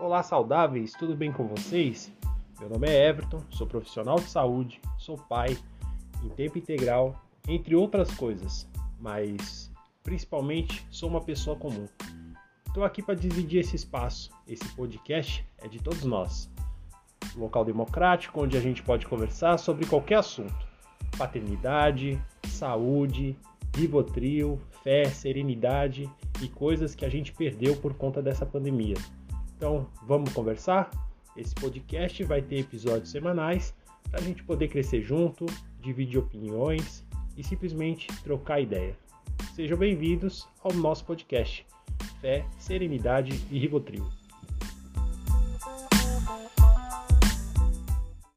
Olá, saudáveis, tudo bem com vocês? Meu nome é Everton, sou profissional de saúde, sou pai, em tempo integral, entre outras coisas, mas principalmente sou uma pessoa comum. Estou aqui para dividir esse espaço. Esse podcast é de todos nós. Um local democrático onde a gente pode conversar sobre qualquer assunto: paternidade, saúde, Rivotril, fé, serenidade e coisas que a gente perdeu por conta dessa pandemia. Então, vamos conversar? Esse podcast vai ter episódios semanais para a gente poder crescer junto, dividir opiniões e simplesmente trocar ideia. Sejam bem-vindos ao nosso podcast Fé, Serenidade e Rivotril.